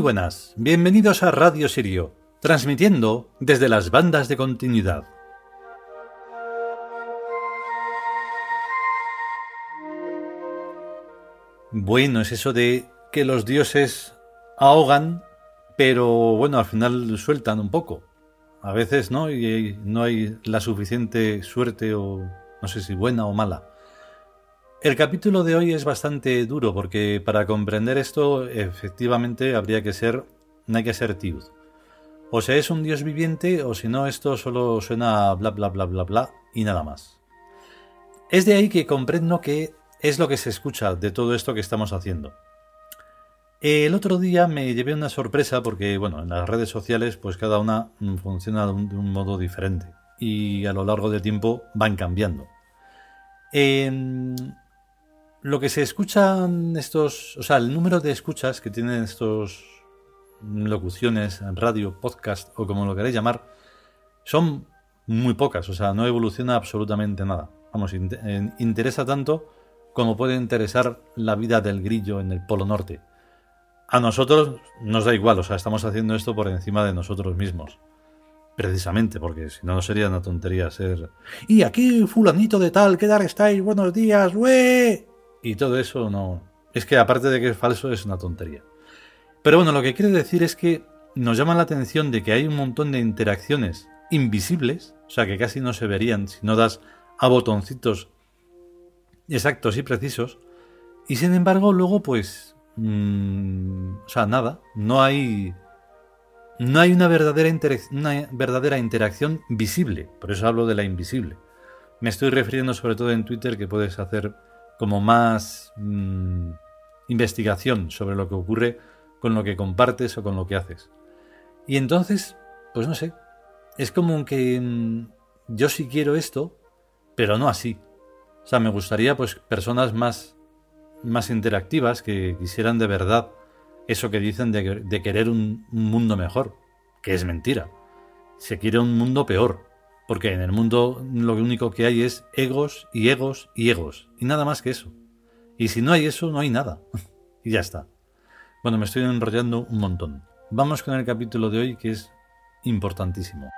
Buenas, bienvenidos a Radio Sirio, transmitiendo desde las bandas de continuidad. Bueno, es eso de que los dioses ahogan, pero bueno, al final sueltan un poco. A veces no, y no hay la suficiente suerte o no sé si buena o mala. El capítulo de hoy es bastante duro porque para comprender esto efectivamente habría que ser, no hay que ser tiud. O sea, es un dios viviente o si no esto solo suena bla bla bla bla bla y nada más. Es de ahí que comprendo que es lo que se escucha de todo esto que estamos haciendo. El otro día me llevé una sorpresa porque, bueno, en las redes sociales pues cada una funciona de un, modo diferente y a lo largo del tiempo van cambiando. Eh, lo que se escuchan estos, o sea, el número de escuchas que tienen estos locuciones, radio, podcast o como lo queráis llamar, son muy pocas, o sea, no evoluciona absolutamente nada. Vamos, interesa tanto como puede interesar la vida del grillo en el Polo Norte. A nosotros nos da igual, o sea, estamos haciendo esto por encima de nosotros mismos. Precisamente, porque si no, no sería una tontería ser... Y aquí, fulanito de tal, ¿qué tal estáis? Buenos días, güey. Y todo eso no... Es que aparte de que es falso, es una tontería. Pero bueno, lo que quiere decir es que nos llama la atención de que hay un montón de interacciones invisibles, o sea, que casi no se verían si no das a botoncitos exactos y precisos, y sin embargo luego pues... Mmm, o sea, nada, no hay... No hay una verdadera, una verdadera interacción visible, por eso hablo de la invisible. Me estoy refiriendo sobre todo en Twitter que puedes hacer como más mm, investigación sobre lo que ocurre con lo que compartes o con lo que haces. Y entonces, pues no sé, es como que mm, yo sí quiero esto, pero no así. O sea, me gustaría pues personas más, más interactivas que quisieran de verdad eso que dicen de, querer un mundo mejor, que es mentira. Se quiere un mundo peor, porque en el mundo lo único que hay es egos y egos y egos. Y nada más que eso. Y si no hay eso, no hay nada. y ya está. Bueno, me estoy enrollando un montón. Vamos con el capítulo de hoy que es importantísimo.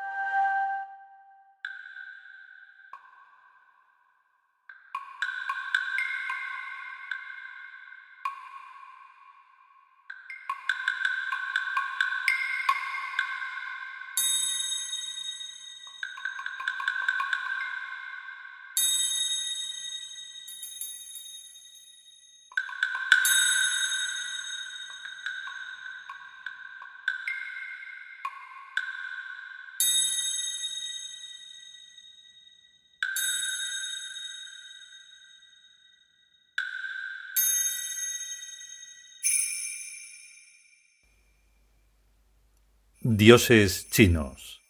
Dioses chinos.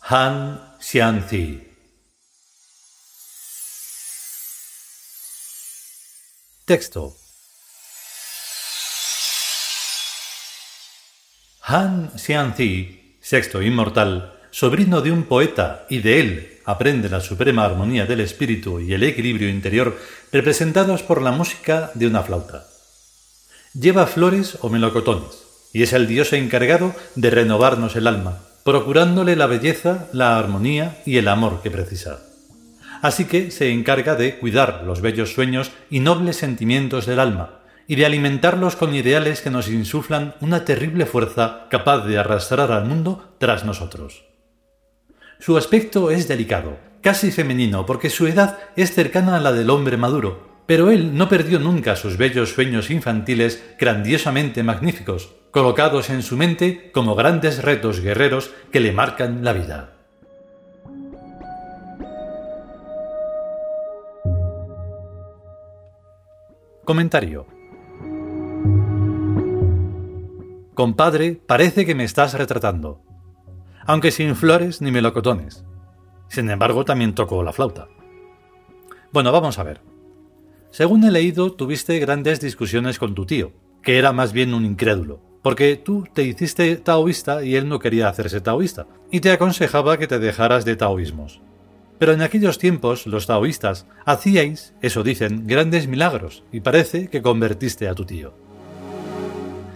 Han Xianzi. Texto. Han Xianzi, sexto inmortal, sobrino de un poeta y de él aprende la suprema armonía del espíritu y el equilibrio interior representados por la música de una flauta lleva flores o melocotones, y es el dios encargado de renovarnos el alma, procurándole la belleza, la armonía y el amor que precisa. Así que se encarga de cuidar los bellos sueños y nobles sentimientos del alma, y de alimentarlos con ideales que nos insuflan una terrible fuerza capaz de arrastrar al mundo tras nosotros. Su aspecto es delicado, casi femenino, porque su edad es cercana a la del hombre maduro, pero él no perdió nunca sus bellos sueños infantiles grandiosamente magníficos, colocados en su mente como grandes retos guerreros que le marcan la vida. Comentario. Compadre, parece que me estás retratando. Aunque sin flores ni melocotones. Sin embargo, también tocó la flauta. Bueno, vamos a ver. Según he leído, tuviste grandes discusiones con tu tío, que era más bien un incrédulo, porque tú te hiciste taoísta y él no quería hacerse taoísta, y te aconsejaba que te dejaras de taoísmos. Pero en aquellos tiempos los taoístas hacíais, eso dicen, grandes milagros y parece que convertiste a tu tío.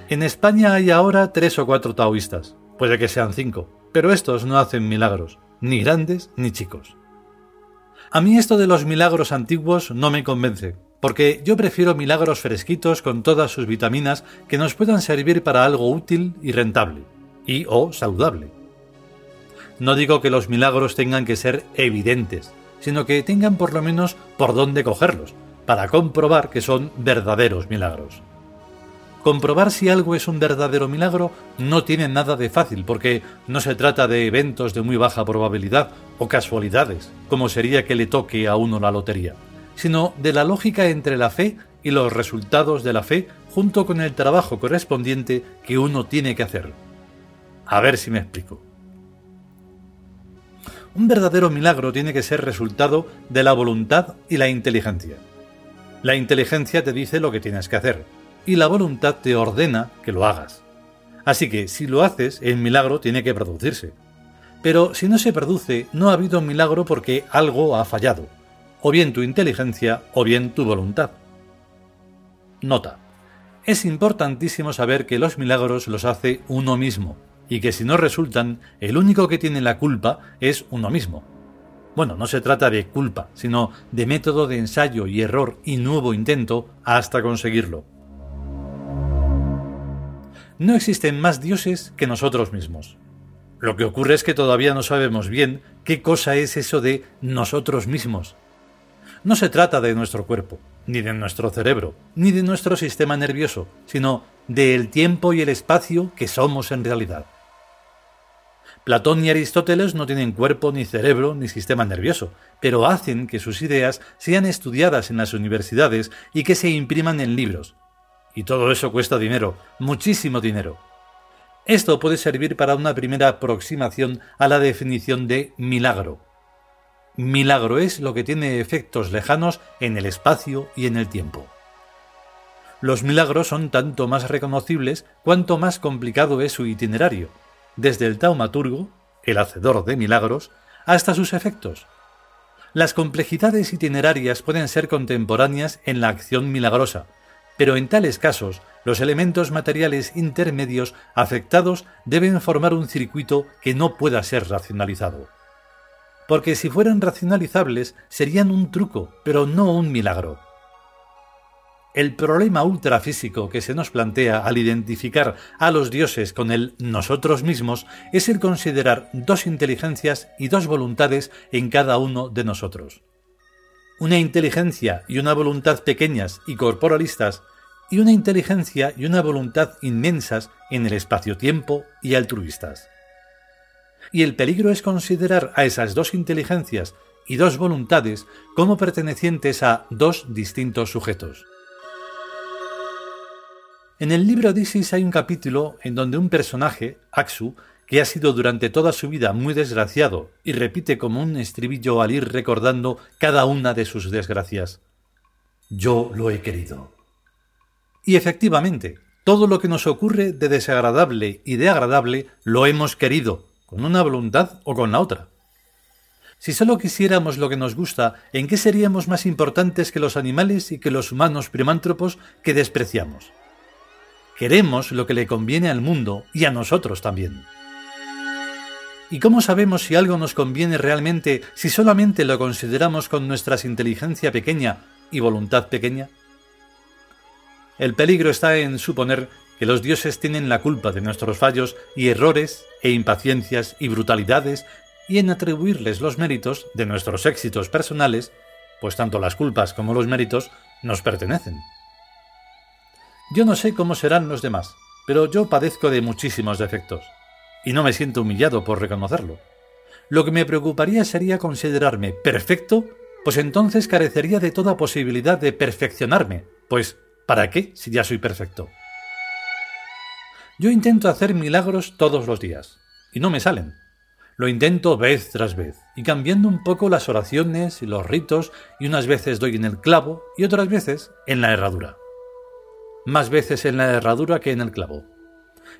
En España hay ahora tres o cuatro taoístas, puede que sean cinco, pero estos no hacen milagros, ni grandes ni chicos. A mí esto de los milagros antiguos no me convence, porque yo prefiero milagros fresquitos con todas sus vitaminas que nos puedan servir para algo útil y rentable, y o saludable. No digo que los milagros tengan que ser evidentes, sino que tengan por lo menos por dónde cogerlos, para comprobar que son verdaderos milagros. Comprobar si algo es un verdadero milagro no tiene nada de fácil, porque no se trata de eventos de muy baja probabilidad o casualidades, como sería que le toque a uno la lotería, sino de la lógica entre la fe y los resultados de la fe junto con el trabajo correspondiente que uno tiene que hacer. A ver si me explico. Un verdadero milagro tiene que ser resultado de la voluntad y la inteligencia. La inteligencia te dice lo que tienes que hacer y la voluntad te ordena que lo hagas. Así que si lo haces, el milagro tiene que producirse. Pero si no se produce, no ha habido milagro porque algo ha fallado, o bien tu inteligencia o bien tu voluntad. Nota. Es importantísimo saber que los milagros los hace uno mismo, y que si no resultan, el único que tiene la culpa es uno mismo. Bueno, no se trata de culpa, sino de método de ensayo y error y nuevo intento hasta conseguirlo. No existen más dioses que nosotros mismos. Lo que ocurre es que todavía no sabemos bien qué cosa es eso de nosotros mismos. No se trata de nuestro cuerpo, ni de nuestro cerebro, ni de nuestro sistema nervioso, sino del tiempo y el espacio que somos en realidad. Platón y Aristóteles no tienen cuerpo, ni cerebro, ni sistema nervioso, pero hacen que sus ideas sean estudiadas en las universidades y que se impriman en libros. Y todo eso cuesta dinero, muchísimo dinero. Esto puede servir para una primera aproximación a la definición de milagro. Milagro es lo que tiene efectos lejanos en el espacio y en el tiempo. Los milagros son tanto más reconocibles cuanto más complicado es su itinerario desde el taumaturgo, el hacedor de milagros, hasta sus efectos. Las complejidades itinerarias pueden ser contemporáneas en la acción milagrosa, pero en tales casos los elementos materiales intermedios afectados deben formar un circuito que no pueda ser racionalizado. Porque si fueran racionalizables serían un truco, pero no un milagro. El problema ultrafísico que se nos plantea al identificar a los dioses con el nosotros mismos es el considerar dos inteligencias y dos voluntades en cada uno de nosotros. Una inteligencia y una voluntad pequeñas y corporalistas y una inteligencia y una voluntad inmensas en el espacio-tiempo y altruistas. Y el peligro es considerar a esas dos inteligencias y dos voluntades como pertenecientes a dos distintos sujetos. En el libro Odisis hay un capítulo en donde un personaje, Axu, que ha sido durante toda su vida muy desgraciado y repite como un estribillo al ir recordando cada una de sus desgracias. Yo lo he querido. Y efectivamente, todo lo que nos ocurre de desagradable y de agradable lo hemos querido, con una voluntad o con la otra. Si solo quisiéramos lo que nos gusta, ¿en qué seríamos más importantes que los animales y que los humanos primántropos que despreciamos? Queremos lo que le conviene al mundo y a nosotros también. ¿Y cómo sabemos si algo nos conviene realmente si solamente lo consideramos con nuestra inteligencia pequeña y voluntad pequeña? El peligro está en suponer que los dioses tienen la culpa de nuestros fallos y errores e impaciencias y brutalidades y en atribuirles los méritos de nuestros éxitos personales, pues tanto las culpas como los méritos nos pertenecen. Yo no sé cómo serán los demás, pero yo padezco de muchísimos defectos, y no me siento humillado por reconocerlo. Lo que me preocuparía sería considerarme perfecto, pues entonces carecería de toda posibilidad de perfeccionarme, pues ¿para qué si ya soy perfecto? Yo intento hacer milagros todos los días, y no me salen. Lo intento vez tras vez, y cambiando un poco las oraciones y los ritos, y unas veces doy en el clavo y otras veces en la herradura más veces en la herradura que en el clavo.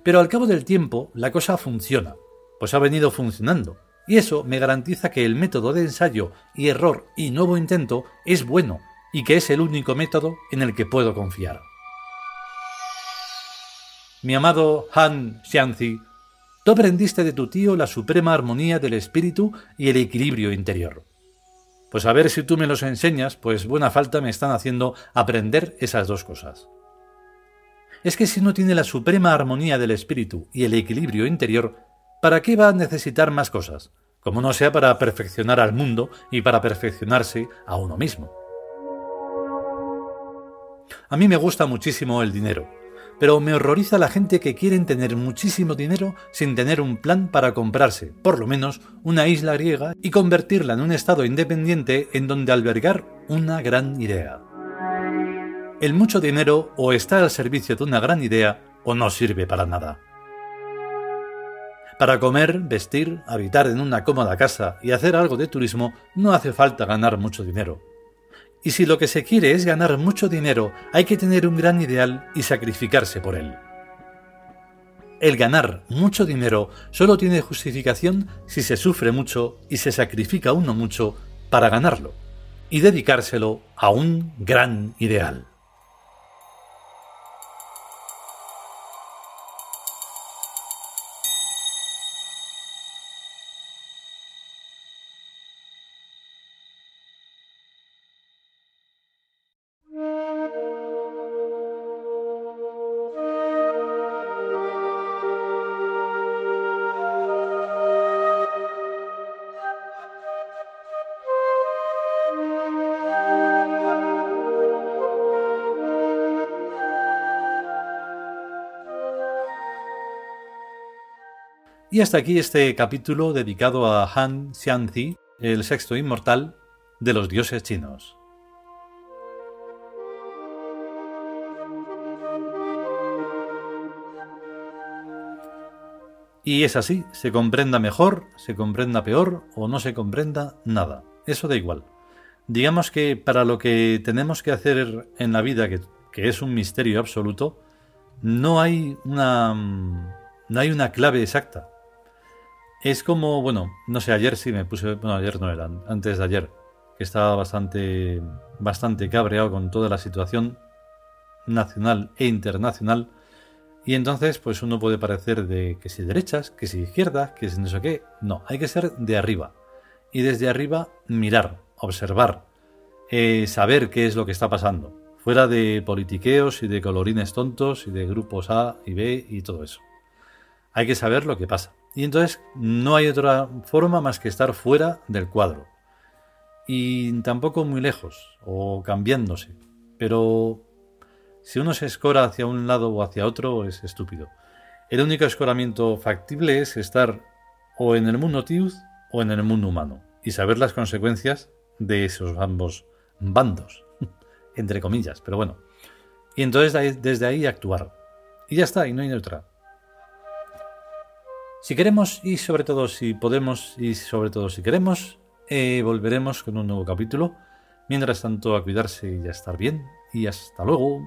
Pero al cabo del tiempo la cosa funciona, pues ha venido funcionando, y eso me garantiza que el método de ensayo y error y nuevo intento es bueno y que es el único método en el que puedo confiar. Mi amado Han Xianzi, tú aprendiste de tu tío la suprema armonía del espíritu y el equilibrio interior. Pues a ver si tú me los enseñas, pues buena falta me están haciendo aprender esas dos cosas. Es que si no tiene la suprema armonía del espíritu y el equilibrio interior, ¿para qué va a necesitar más cosas? Como no sea para perfeccionar al mundo y para perfeccionarse a uno mismo. A mí me gusta muchísimo el dinero, pero me horroriza la gente que quieren tener muchísimo dinero sin tener un plan para comprarse, por lo menos, una isla griega y convertirla en un estado independiente en donde albergar una gran idea. El mucho dinero o está al servicio de una gran idea o no sirve para nada. Para comer, vestir, habitar en una cómoda casa y hacer algo de turismo no hace falta ganar mucho dinero. Y si lo que se quiere es ganar mucho dinero, hay que tener un gran ideal y sacrificarse por él. El ganar mucho dinero solo tiene justificación si se sufre mucho y se sacrifica uno mucho para ganarlo, y dedicárselo a un gran ideal. Y hasta aquí este capítulo dedicado a Han Xianzi, el sexto inmortal de los dioses chinos. Y es así, se comprenda mejor, se comprenda peor o no se comprenda nada. Eso da igual. Digamos que para lo que tenemos que hacer en la vida, que, que es un misterio absoluto, no hay una, no hay una clave exacta. Es como, bueno, no sé, ayer sí me puse, bueno, ayer no era, antes de ayer, que estaba bastante, bastante cabreado con toda la situación nacional e internacional. Y entonces, pues uno puede parecer de que si derechas, que si izquierdas, que si no sé qué. No, hay que ser de arriba. Y desde arriba mirar, observar, eh, saber qué es lo que está pasando. Fuera de politiqueos y de colorines tontos y de grupos A y B y todo eso. Hay que saber lo que pasa. Y entonces no hay otra forma más que estar fuera del cuadro. Y tampoco muy lejos, o cambiándose. Pero si uno se escora hacia un lado o hacia otro es estúpido. El único escoramiento factible es estar o en el mundo tiud o en el mundo humano y saber las consecuencias de esos ambos bandos, entre comillas, pero bueno. Y entonces desde ahí actuar. Y ya está, y no hay otra. Si queremos y sobre todo si podemos y sobre todo si queremos, eh, volveremos con un nuevo capítulo. Mientras tanto, a cuidarse y a estar bien. Y hasta luego.